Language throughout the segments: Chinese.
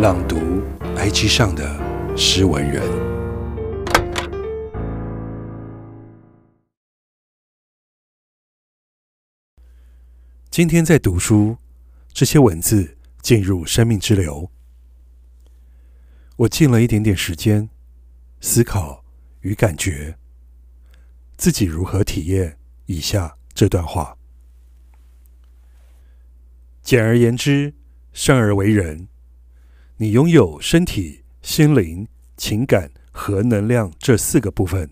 朗读 IG 上的诗文人。今天在读书，这些文字进入生命之流。我尽了一点点时间思考与感觉，自己如何体验以下这段话。简而言之，生而为人，你拥有身体、心灵、情感和能量这四个部分。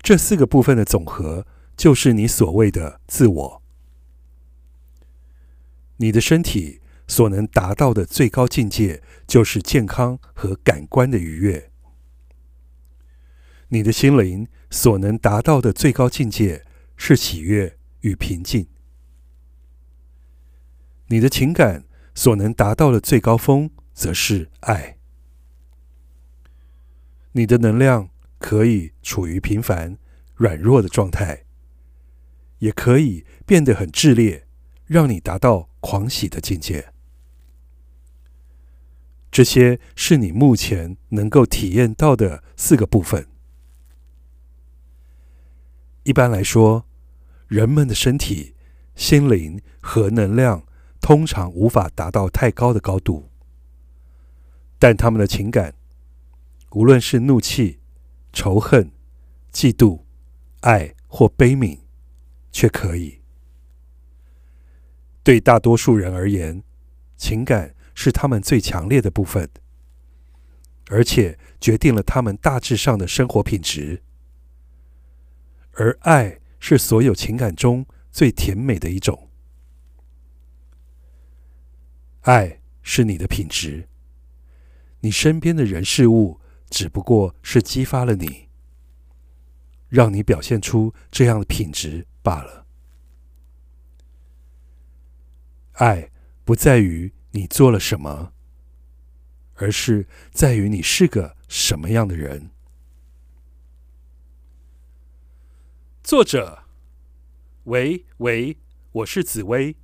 这四个部分的总和，就是你所谓的自我。你的身体所能达到的最高境界，就是健康和感官的愉悦；你的心灵所能达到的最高境界，是喜悦与平静；你的情感所能达到的最高峰，则是爱；你的能量可以处于平凡、软弱的状态，也可以变得很炽烈，让你达到狂喜的境界。这些是你目前能够体验到的四个部分。一般来说，人们的身体、心灵和能量通常无法达到太高的高度，但他们的情感，无论是怒气、仇恨、嫉妒、爱或悲悯，却可以。对大多数人而言，情感是他们最强烈的部分，而且决定了他们大致上的生活品质。而爱是所有情感中最甜美的一种。爱是你的品质，你身边的人事物只不过是激发了你，让你表现出这样的品质罢了。爱不在于你做了什么，而是在于你是个什么样的人。作者：喂喂，我是紫薇。